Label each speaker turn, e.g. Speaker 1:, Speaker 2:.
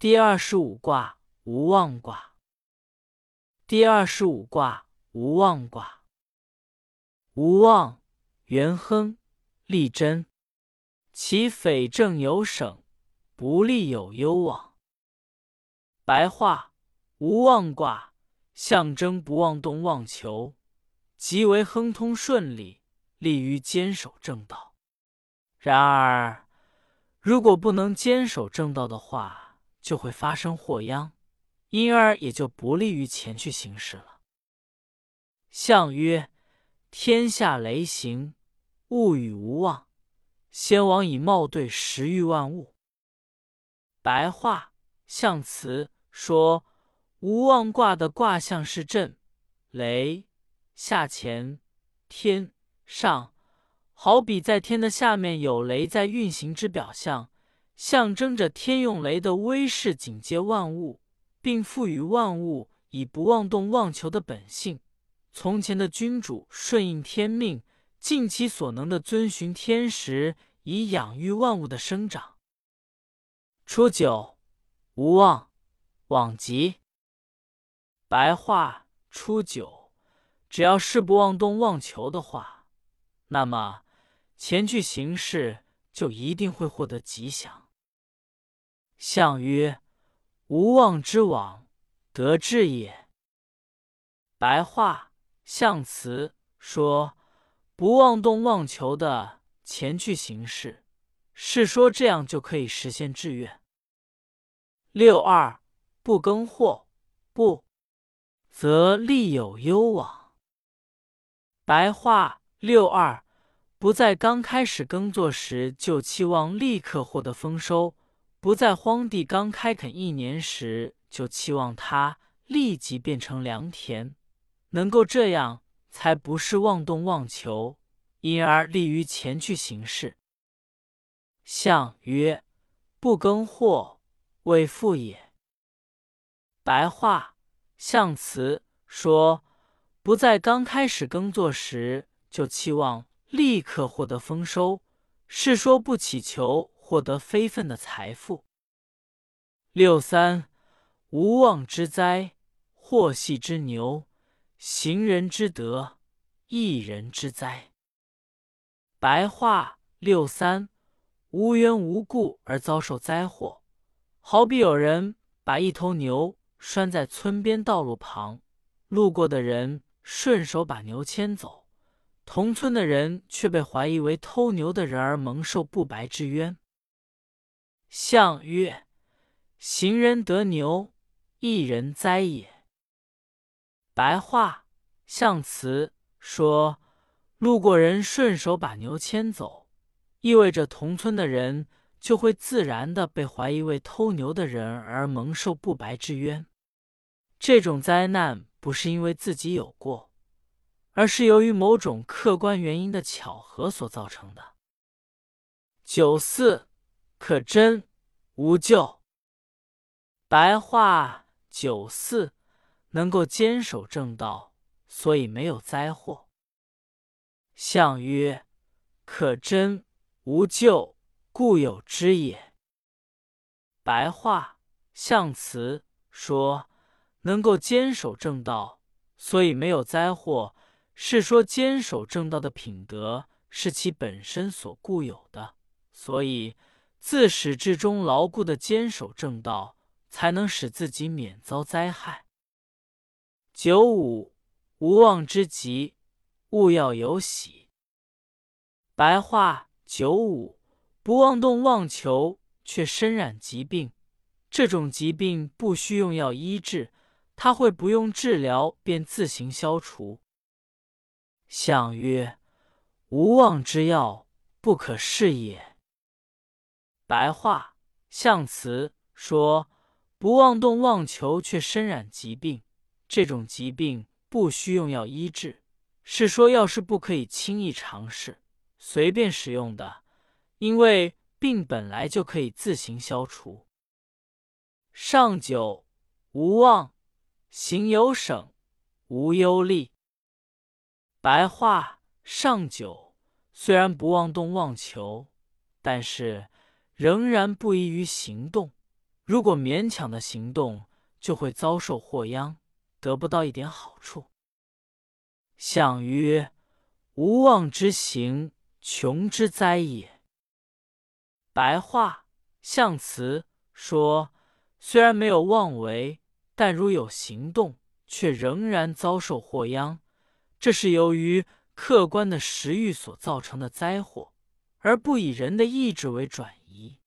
Speaker 1: 第二十五卦无妄卦。第二十五卦无妄卦。无妄，元亨，利贞。其匪正有省，不利有攸往。白话：无妄卦象征不妄动妄求，极为亨通顺利，利于坚守正道。然而，如果不能坚守正道的话，就会发生祸殃，因而也就不利于前去行事了。象曰：天下雷行，物与无妄。先王以貌对时遇万物。白话象辞说，无妄卦的卦象是震、雷、下乾、天、上，好比在天的下面有雷在运行之表象。象征着天用雷的威势警戒万物，并赋予万物以不妄动妄求的本性。从前的君主顺应天命，尽其所能的遵循天时，以养育万物的生长。初九，无妄，往极。白话：初九，只要是不妄动妄求的话，那么前去行事就一定会获得吉祥。象曰：无妄之往，得志也。白话象辞说，不妄动妄求的前去行事，是说这样就可以实现志愿。六二不耕获，不则利有攸往。白话六二不在刚开始耕作时就期望立刻获得丰收。不在荒地刚开垦一年时就期望它立即变成良田，能够这样才不是妄动妄求，因而利于前去行事。象曰：不耕获，未富也。白话象辞说，不在刚开始耕作时就期望立刻获得丰收，是说不祈求。获得非分的财富。六三，无妄之灾，祸系之牛，行人之德，一人之灾。白话：六三，无缘无故而遭受灾祸，好比有人把一头牛拴在村边道路旁，路过的人顺手把牛牵走，同村的人却被怀疑为偷牛的人而蒙受不白之冤。象曰：行人得牛，一人哉也。白话象辞说，路过人顺手把牛牵走，意味着同村的人就会自然的被怀疑为偷牛的人而蒙受不白之冤。这种灾难不是因为自己有过，而是由于某种客观原因的巧合所造成的。九四。可真无咎。白话九四能够坚守正道，所以没有灾祸。象曰：可真无咎，故有之也。白话象辞说，能够坚守正道，所以没有灾祸，是说坚守正道的品德是其本身所固有的，所以。自始至终牢固的坚守正道，才能使自己免遭灾害。九五无妄之极，勿要有喜。白话：九五不妄动妄求，却身染疾病。这种疾病不需用药医治，它会不用治疗便自行消除。象曰：无妄之药，不可试也。白话象辞说：不妄动妄求，却身染疾病。这种疾病不需用药医治，是说药是不可以轻易尝试、随便使用的，因为病本来就可以自行消除。上九，无妄，行有省，无忧虑。白话上九虽然不妄动妄求，但是。仍然不宜于行动，如果勉强的行动，就会遭受祸殃，得不到一点好处。相曰：无妄之行，穷之灾也。白话象辞说，虽然没有妄为，但如有行动，却仍然遭受祸殃，这是由于客观的时欲所造成的灾祸，而不以人的意志为转疑。